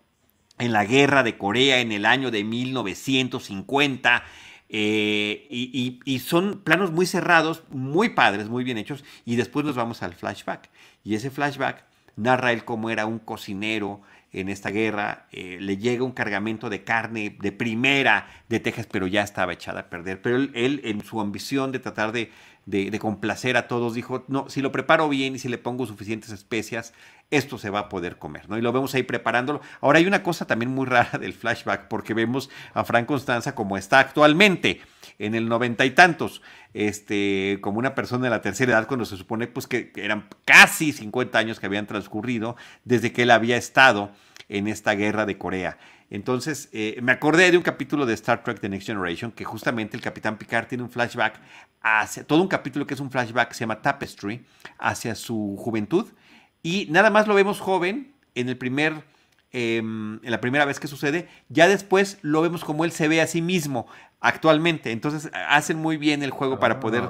en la guerra de Corea en el año de 1950. Eh, y, son planos muy cerrados, muy padres, muy bien hechos. Y después nos vamos al flashback. Y ese flashback narra él cómo era un cocinero en esta guerra, eh, le llega un cargamento de carne de primera de Texas, pero ya estaba echada a perder. Pero él, en su ambición de tratar de, de, complacer a todos, dijo, no, si lo preparo bien y si le pongo suficientes especias, esto se va a poder comer, ¿no? Y lo vemos ahí preparándolo. Ahora hay una cosa también muy rara del flashback, porque vemos a Frank Constanza como está actualmente, en el noventa y tantos, este, como una persona de la tercera edad, cuando se supone pues, que eran casi 50 años que habían transcurrido desde que él había estado en esta guerra de Corea. Entonces, eh, me acordé de un capítulo de Star Trek The Next Generation, que justamente el Capitán Picard tiene un flashback hacia, todo un capítulo que es un flashback, se llama Tapestry, hacia su juventud. Y nada más lo vemos joven en el primer, em, en la primera vez que sucede. Ya después lo vemos como él se ve a sí mismo actualmente. Entonces, hacen muy bien el juego para poder,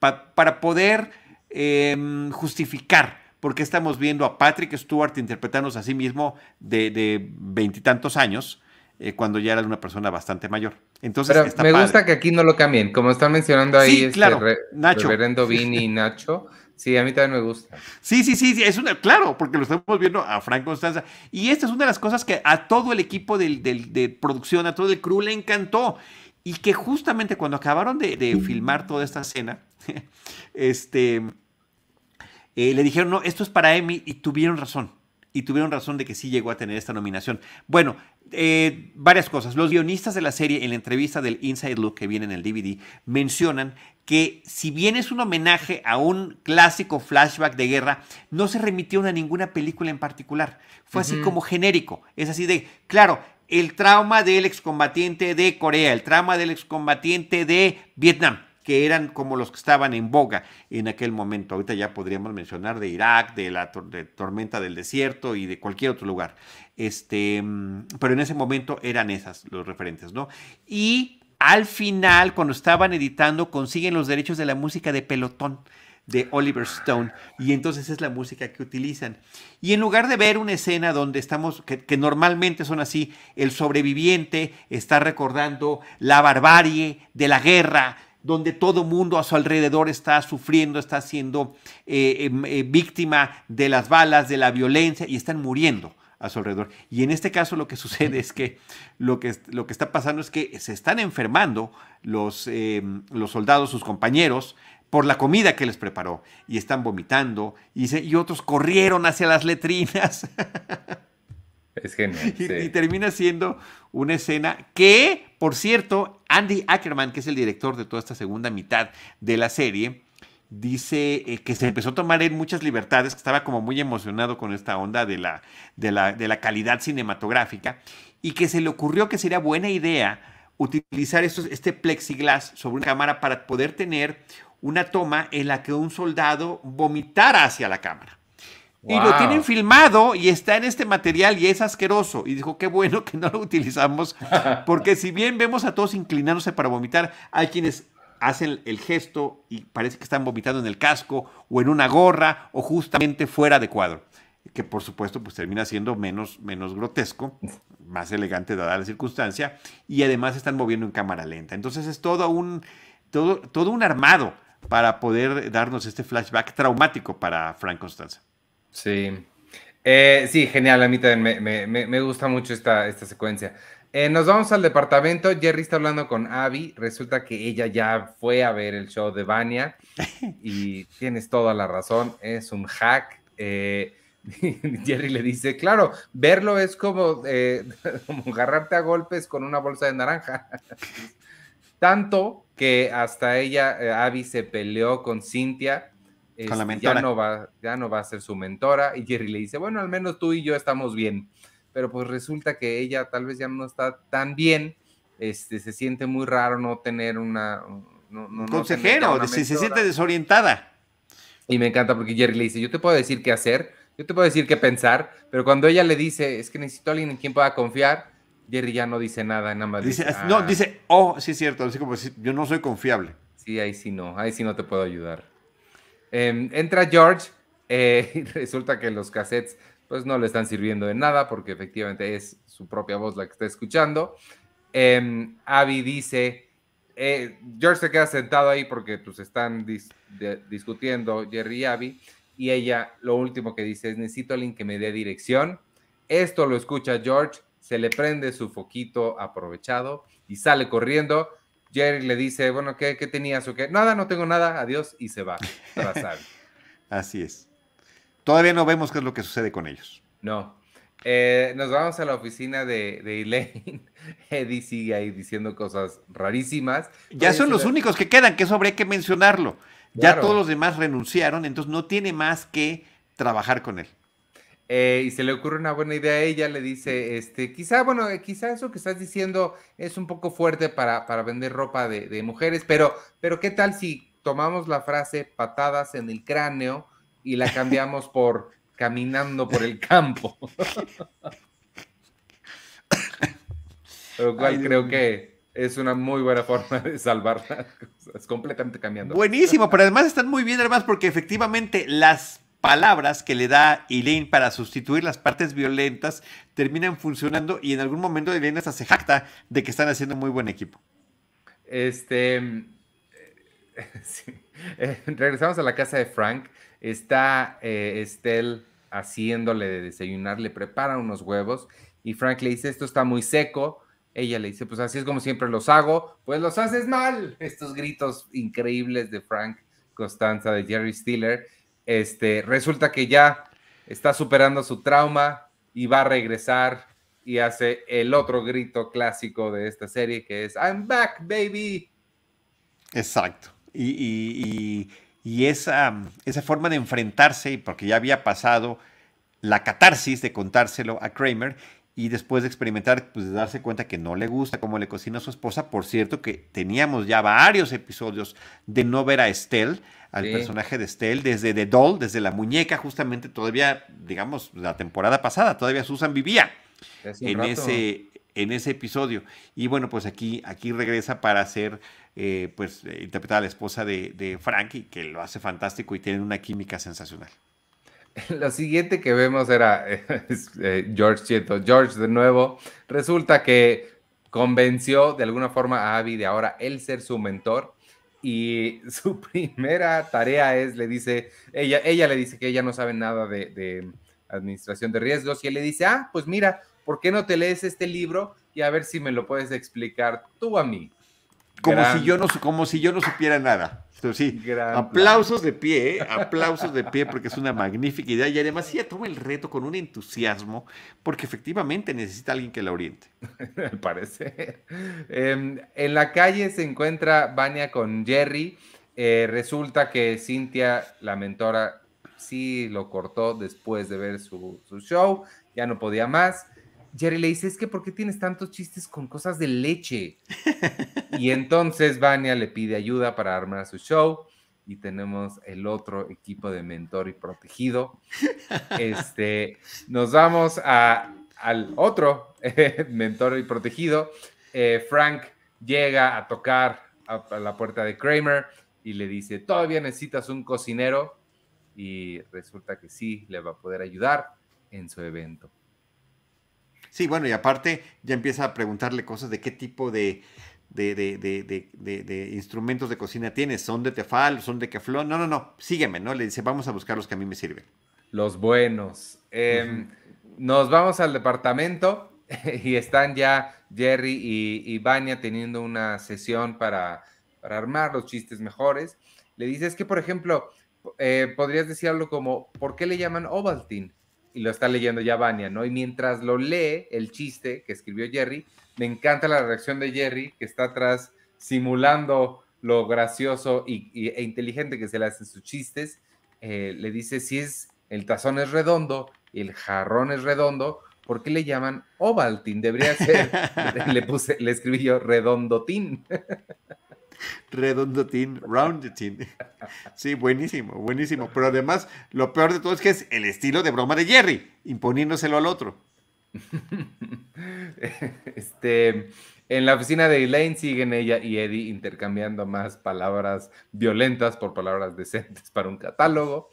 ah. para poder em, justificar porque estamos viendo a Patrick Stewart interpretándose a sí mismo de veintitantos años, eh, cuando ya era una persona bastante mayor. Entonces, Pero me gusta que aquí no lo cambien, como están mencionando ahí, sí, este claro, Nacho. Reverendo Vini y Nacho. Sí, a mí también me gusta. Sí, sí, sí, es una, claro, porque lo estamos viendo a Frank Constanza. Y esta es una de las cosas que a todo el equipo de producción, a todo el crew le encantó. Y que justamente cuando acabaron de, de filmar toda esta escena, este, eh, le dijeron, no, esto es para Emi y tuvieron razón. y tuvieron razón de que sí llegó a tener esta nominación. Bueno, eh, varias cosas. Los guionistas de la serie, en la entrevista del Inside Look que viene en el DVD, mencionan que si bien es un homenaje a un clásico flashback de guerra, no se remitió a ninguna película en particular. Fue así como genérico. Es así de, claro, el trauma del excombatiente de Corea, el trauma del excombatiente de Vietnam que eran como los que estaban en boga en aquel momento. Ahorita ya podríamos mencionar de Irak, de la tormenta del desierto y de cualquier otro lugar. Este, mm, pero en ese momento eran esas los referentes, ¿no? Y al final, cuando estaban editando, consiguen los derechos de la música de pelotón de Oliver Stone y entonces es la música que utilizan. Y en lugar de ver una escena donde estamos, que, que, normalmente son así, el sobreviviente está recordando la barbarie de la guerra, donde todo mundo a su alrededor está sufriendo, está siendo eh, em, eh, víctima de las balas, de la violencia y están muriendo a su alrededor. Y en este caso lo que sucede es que lo que, lo que está pasando es que se están enfermando los, em, los soldados, sus compañeros, por la comida que les preparó y están vomitando y, y otros corrieron hacia las letrinas. Es genial. Y, termina siendo una escena que, por cierto, Andy Ackerman, que es el director de toda esta segunda mitad de la serie, dice eh, que se empezó a tomar en muchas libertades, que estaba como muy emocionado con esta onda de la, de la, de la calidad cinematográfica y que se le ocurrió que sería buena idea utilizar este plexiglas sobre una cámara para poder tener una toma en la que un soldado vomitara hacia la cámara. Y lo tienen filmado y está en este material y es asqueroso. Y dijo, qué bueno que no lo utilizamos, porque si bien vemos a todos inclinándose para vomitar, hay quienes hacen el gesto y parece que están vomitando en el casco o en una gorra o justamente fuera de cuadro. Que por supuesto pues termina siendo menos, menos grotesco, más elegante dada la circunstancia y además están moviendo en cámara lenta. Entonces es todo un, todo, todo un armado para poder darnos este flashback traumático para Frank Constanza. Sí. Eh, sí, genial. A mí también me, gusta mucho esta, esta secuencia. Eh, nos vamos al departamento. Jerry está hablando con Abby. Resulta que ella ya fue a ver el show de Vania. Y tienes toda la razón. Es un hack. Eh, Jerry le dice, claro, verlo es como, como agarrarte a golpes con una bolsa de naranja. Tanto que hasta ella, Abby, se peleó con Cynthia este, ya no, va, ya no va a ser su mentora. Y Jerry le dice, bueno, al menos tú y yo estamos bien. Pero pues resulta que ella tal vez ya no está tan bien. Este, se siente muy raro no tener una... consejero, se, siente desorientada. Y me encanta porque Jerry le dice, yo te puedo decir qué hacer, yo te puedo decir qué pensar, pero cuando ella le dice, es que necesito a alguien en quien pueda confiar, Jerry ya no dice nada, nada más dice, no, ah". dice, oh, sí es cierto, así como yo no soy confiable. Sí, ahí sí no, ahí sí no te puedo ayudar. Em, entra George eh, y resulta que los cassettes pues no le están sirviendo de nada porque efectivamente es su propia voz la que está escuchando. Eh, Abby dice, eh, George se queda sentado ahí porque pues están discutiendo Jerry y Abby y ella lo último que dice es necesito a alguien que me dé dirección. Esto lo escucha George, se le prende su foquito aprovechado y sale corriendo Jerry le dice, bueno, ¿qué, tenías o qué? Nada, no tengo nada, adiós, y se va. Así es. Todavía no vemos qué es lo que sucede con ellos. No. Eh, nos vamos a la oficina de, de Elaine. Eddie sigue ahí diciendo cosas rarísimas. Ya son los únicos que quedan, que eso habría que mencionarlo. Ya todos los demás renunciaron, entonces no tiene más que trabajar con él. Eh, y se le ocurre una buena idea a ella, le dice, este, quizá, bueno, eh, quizá eso que estás diciendo es un poco fuerte para, para vender ropa de, mujeres, pero, pero ¿qué tal si tomamos la frase patadas en el cráneo y la cambiamos por caminando por el campo? Lo cual creo que es una muy buena forma de salvarla. Es completamente cambiando. Buenísimo, pero además están muy bien, además, porque efectivamente las palabras que le da Elaine para sustituir las partes violentas terminan funcionando y en algún momento Elaine hasta se jacta de que están haciendo muy buen equipo. Este, eh, regresamos a la casa de Frank. Está eh, Estelle haciéndole de desayunar, le prepara unos huevos y Frank le dice, esto está muy seco. Ella le dice, pues así es como siempre los hago. Pues los haces mal. Estos gritos increíbles de Frank Costanza, de Jerry Stiller este, resulta que ya está superando su trauma y va a regresar y hace el otro grito clásico de esta serie que es I'm back, baby. Exacto. Y, esa, esa forma de enfrentarse, porque ya había pasado la catarsis de contárselo a Kramer y después de experimentar, pues de darse cuenta que no le gusta cómo le cocina a su esposa. Por cierto, que teníamos ya varios episodios de no ver a Estelle, al personaje de Estelle, desde The Doll, desde la muñeca, justamente todavía, digamos, la temporada pasada, todavía Susan vivía en ese, en ese episodio. Y bueno, pues aquí, aquí regresa para hacer, eh, pues, eh, interpretar a la esposa de, de Frankie, que lo hace fantástico y tiene una química sensacional. Lo siguiente que vemos era eh, George Chieto. George de nuevo. Resulta que convenció de alguna forma a Abby de ahora él ser su mentor. Y su primera tarea es, le dice, ella, ella le dice que ella no sabe nada de, de administración de riesgos. Y él le dice, ah, pues mira, ¿por qué no te lees este libro? Y a ver si me lo puedes explicar tú a mí. Como, si yo, no, como si yo no supiera nada sí, aplausos de pie, ¿eh? aplausos de pie porque es una magnífica idea y además ella toma el reto con un entusiasmo porque efectivamente necesita alguien que la oriente. Al parecer. Em, en la calle se encuentra Vania con Jerry. Eh, resulta que Cintia, la mentora, sí lo cortó después de ver su, su show, ya no podía más. Jerry le dice, es que ¿por qué tienes tantos chistes con cosas de leche? y entonces Vania le pide ayuda para armar su show y tenemos el otro equipo de mentor y protegido. Este, nos vamos a, al otro mentor y protegido. Eh, Frank llega a tocar a, a la puerta de Kramer y le dice, todavía necesitas un cocinero y resulta que sí, le va a poder ayudar en su evento. Sí, bueno, y aparte ya empieza a preguntarle cosas de qué tipo de, de, instrumentos de cocina tienes. ¿Son de tefal? ¿Son de keflón? No, no, no, sígueme, ¿no? Le dice, vamos a buscar los que a mí me sirven. Los buenos. Em, nos vamos al departamento y están ya Jerry y, y Vania teniendo una sesión para, para, armar los chistes mejores. Le dice, es que, por ejemplo, eh, podrías decirlo como, ¿por qué le llaman Ovaltine? Y lo está leyendo ya Vania, ¿no? Y mientras lo lee, el chiste que escribió Jerry, me encanta la reacción de Jerry, que está atrás simulando lo gracioso y, e inteligente que se le hacen sus chistes. Eh, le dice, si es el tazón es redondo y el jarrón es redondo, ¿por qué le llaman Ovaltine? Debería ser, le, puse, le escribí yo redondotín. Redondotín, roundotín. Sí, buenísimo, buenísimo. Pero además, lo peor de todo es que es el estilo de broma de Jerry, imponiéndoselo al otro. Este, en la oficina de Elaine siguen ella y Eddie intercambiando más palabras violentas por palabras decentes para un catálogo.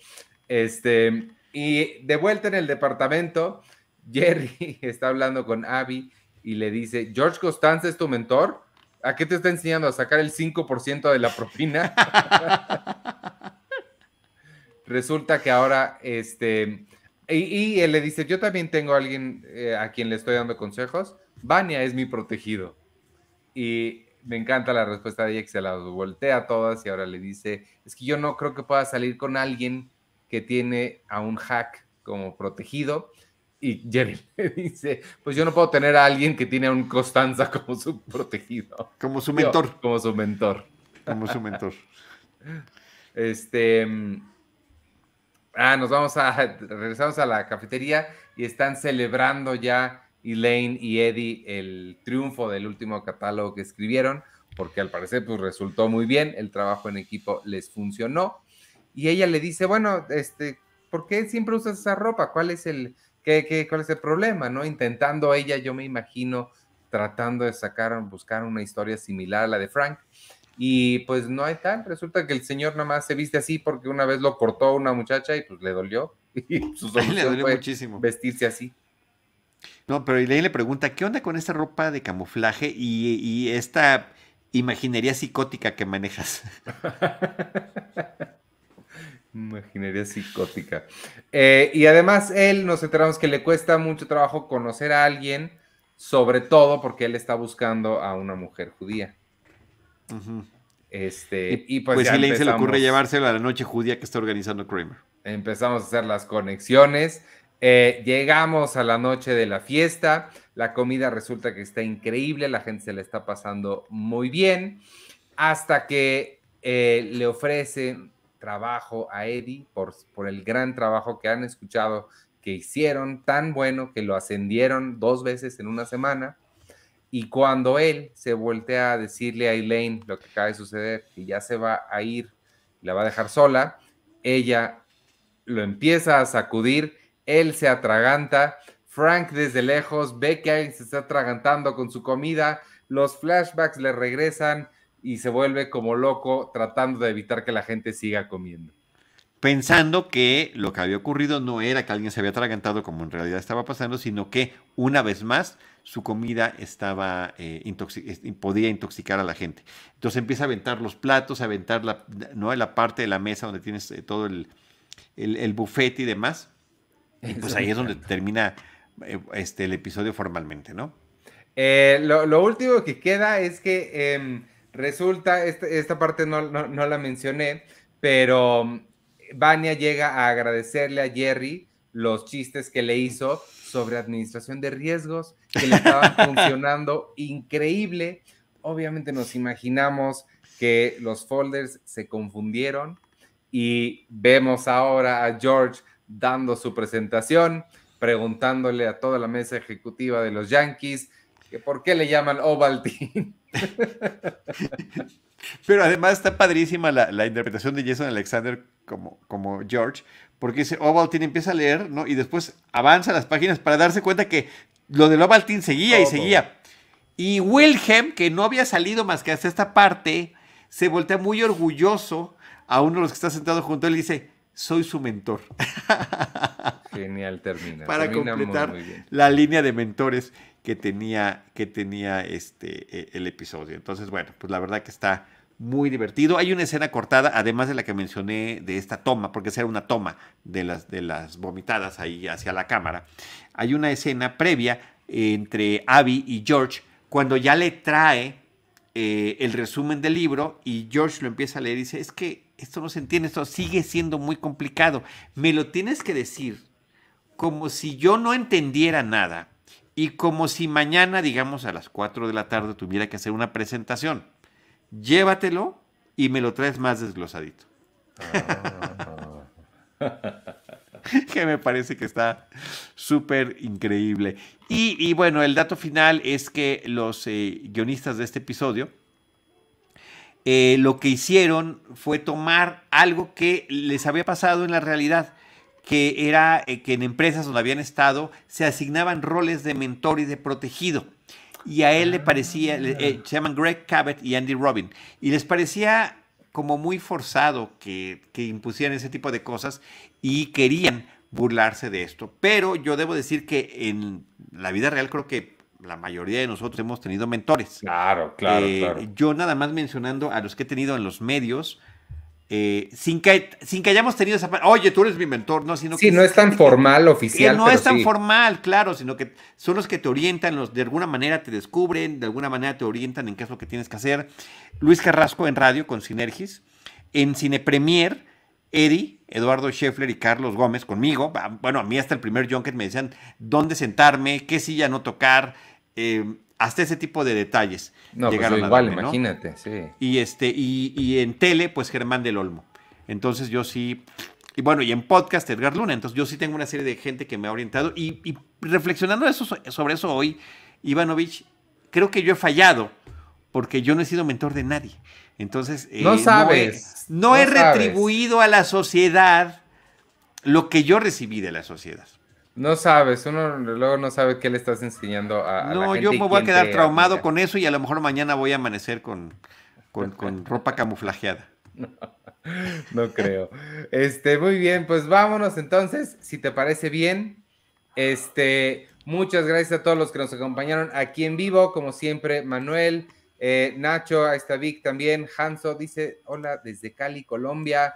Este, y de vuelta en el departamento, Jerry está hablando con Abby y le dice, George Costanza es tu mentor. ¿A qué te está enseñando? ¿A sacar el 5% de la propina? Resulta que ahora, este, y, él le dice, yo también tengo a alguien eh, a quien le estoy dando consejos. Vania es mi protegido. Y me encanta la respuesta de ella que se la voltea a todas y ahora le dice, es que yo no creo que pueda salir con alguien que tiene a un hack como protegido y Jerry le dice, pues yo no puedo tener a alguien que tiene a un Constanza como su protegido. Como su mentor. como su mentor. Como su mentor. Este... Ah, nos vamos a... Regresamos a la cafetería y están celebrando ya Elaine y Eddie el triunfo del último catálogo que escribieron, porque al parecer pues resultó muy bien, el trabajo en equipo les funcionó. Y ella le dice, bueno, este, ¿por qué siempre usas esa ropa? ¿Cuál es el ¿Qué, cuál es el problema? ¿no? Intentando ella, yo me imagino, tratando de sacar, buscar una historia similar a la de Frank. Y pues no hay tal. Resulta que el señor nada más se viste así porque una vez lo cortó una muchacha y pues le dolió. Y su le dolió muchísimo. Vestirse así. No, pero Elaine le pregunta, ¿qué onda con esta ropa de camuflaje y, y esta imaginería psicótica que manejas? Imaginería psicótica. Eh, y además, él nos enteramos que le cuesta mucho trabajo conocer a alguien, sobre todo porque él está buscando a una mujer judía. Este, y, pues, pues sí, le se le ocurre llevárselo a la noche judía que está organizando Kramer. Empezamos a hacer las conexiones. Eh, llegamos a la noche de la fiesta. La comida resulta que está increíble, la gente se le está pasando muy bien. Hasta que eh, le ofrece trabajo a Eddie por, por el gran trabajo que han escuchado que hicieron, tan bueno que lo ascendieron dos veces en una semana. Y cuando él se voltea a decirle a Elaine lo que acaba de suceder, que ya se va a ir, la va a dejar sola, ella lo empieza a sacudir, él se atraganta, Frank desde lejos ve que alguien se está atragantando con su comida, los flashbacks le regresan y se vuelve como loco tratando de evitar que la gente siga comiendo pensando que lo que había ocurrido no era que alguien se había atragantado como en realidad estaba pasando, sino que una vez más su comida estaba eh, podía intoxicar a la gente. Entonces empieza a aventar los platos, a aventar la, ¿no? la parte de la mesa donde tienes eh, todo el, el, buffet y demás. Y pues ahí es donde termina eh, este, el episodio formalmente, ¿no? lo, último que queda es que em, resulta, este, esta, parte no, no la mencioné, pero Vania llega a agradecerle a Jerry los chistes que le hizo sobre administración de riesgos, que le estaban funcionando increíble. Obviamente nos imaginamos que los folders se confundieron y vemos ahora a George dando su presentación, preguntándole a toda la mesa ejecutiva de los Yankees que por qué le llaman Ovaltine. Pero además está padrísima la, interpretación de Jason Alexander como, como George, porque dice Ovaltine empieza a leer, ¿no? Y después avanza las páginas para darse cuenta que lo del Ovaltine seguía y seguía. Y Wilhelm, que no había salido más que hasta esta parte, se voltea muy orgulloso a uno de los que está sentado junto a él y dice, soy su mentor. Genial, termina. Para completar la línea de mentores que tenía, que tenía este, e, el episodio. Entonces, bueno, pues la verdad que está muy divertido. Hay una escena cortada, además de la que mencioné de esta toma, porque esa era una toma de las, de las vomitadas ahí hacia la cámara. Hay una escena previa entre Abby y George cuando ya le trae eh, el resumen del libro y George lo empieza a leer y dice, es que esto no se entiende, esto sigue siendo muy complicado. Me lo tienes que decir como si yo no entendiera nada y como si mañana, digamos a las 4 de la tarde, tuviera que hacer una presentación. Llévatelo y me lo traes más desglosadito. Que me parece que está súper increíble. Y, bueno, el dato final es que los eh, guionistas de este episodio eh, lo que hicieron fue tomar algo que les había pasado en la realidad que era eh, que en empresas donde habían estado se asignaban roles de mentor y de protegido. Y a él le parecía, eh, se llaman Greg Cabot y Andy Robin, y les parecía como muy forzado que, que impusieran ese tipo de cosas y querían burlarse de esto. Pero yo debo decir que en la vida real creo que la mayoría de nosotros hemos tenido mentores. Claro, claro, eh, claro. Yo nada más mencionando a los que he tenido en los medios, eh, sin, que, sin que hayamos tenido esa... Oye, tú eres mi mentor, ¿no? Sino sí, no es tan formal, oficial. no es tan formal, claro, sino que son los que te orientan, los de alguna manera te descubren, de alguna manera te orientan en qué es lo que tienes que hacer. Luis Carrasco en radio con Sinergis. En Cine Premier, Eddie, Eduardo Scheffler y Carlos Gómez conmigo. Bueno, a mí hasta el primer Junket me decían dónde sentarme, qué silla no tocar. Eh, hasta ese tipo de detalles. No, pues llegaron igual, imagínate, sí. Y, este, y, en tele, pues Germán del Olmo. Entonces yo sí, y bueno, y en podcast Edgar Luna. Entonces yo sí tengo una serie de gente que me ha orientado. Y, reflexionando eso, sobre eso hoy, Ivanovich, creo que yo he fallado porque yo no he sido mentor de nadie. Entonces, eh, no sabes. No he, retribuido a la sociedad lo que yo recibí de la sociedad. No sabes, uno luego no sabe qué le estás enseñando a, no, la gente. yo me voy a quedar traumado con eso y a lo mejor mañana voy a amanecer con, con, ropa camuflajeada. No, creo. Este, muy bien, pues vámonos entonces, si te parece bien. Este, muchas gracias a todos los que nos acompañaron aquí en vivo, como siempre, Manuel, eh, Nacho, ahí está Vic también, Hanso dice, hola desde Cali, Colombia.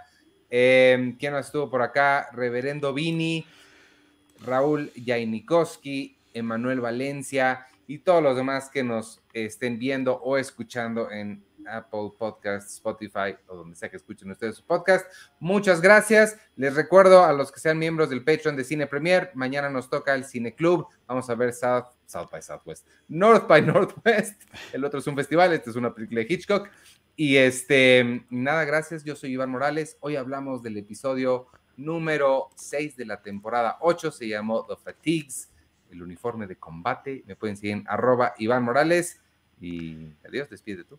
Eh, ¿Quién más estuvo por acá? Reverendo Vini. Raúl Jainikowski, Emanuel Valencia y todos los demás que nos estén viendo o escuchando en Apple Podcast, Spotify o donde sea que escuchen ustedes su podcast. Muchas gracias. Les recuerdo a los que sean miembros del Patreon de Cine Premier, mañana nos toca el Cine Club. Vamos a ver South, South by Southwest, North by Northwest. El otro es un festival, este es una película de Hitchcock. Y este, nada, gracias. Yo soy Iván Morales. Hoy hablamos del episodio número 6 de la temporada 8. Se llamó The Fatigues, el uniforme de combate. Me pueden seguir en arroba Iván Morales. Y adiós, despide tú.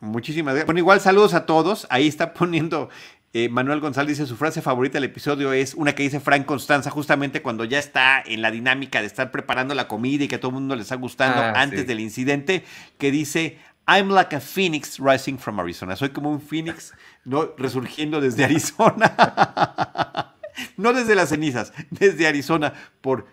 Muchísimas gracias. Bueno, igual saludos a todos. Ahí está poniendo eh, Manuel González, dice su frase favorita del episodio es una que dice Frank Constanza, justamente cuando ya está en la dinámica de estar preparando la comida y que a todo el mundo le está gustando Ah, antes sí. del incidente, que dice, I'm like a phoenix rising from Arizona. Soy como un phoenix, ¿no? Resurgiendo desde Arizona. no desde las cenizas, desde Arizona, por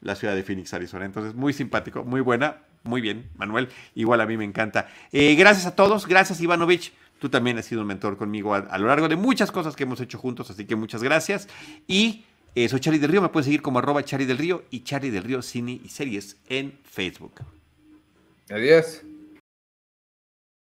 la ciudad de Phoenix, Arizona. Entonces, muy simpático, muy buena, muy bien, Manuel. Igual a mí me encanta. Eh, gracias a todos, gracias Ivanovich. Tú también has sido un mentor conmigo a, lo largo de muchas cosas que hemos hecho juntos, así que muchas gracias. Y eh, soy Charlie del Río, me pueden seguir como arroba Charlie del Río y Charlie del Río Cine y Series en Facebook. Adiós.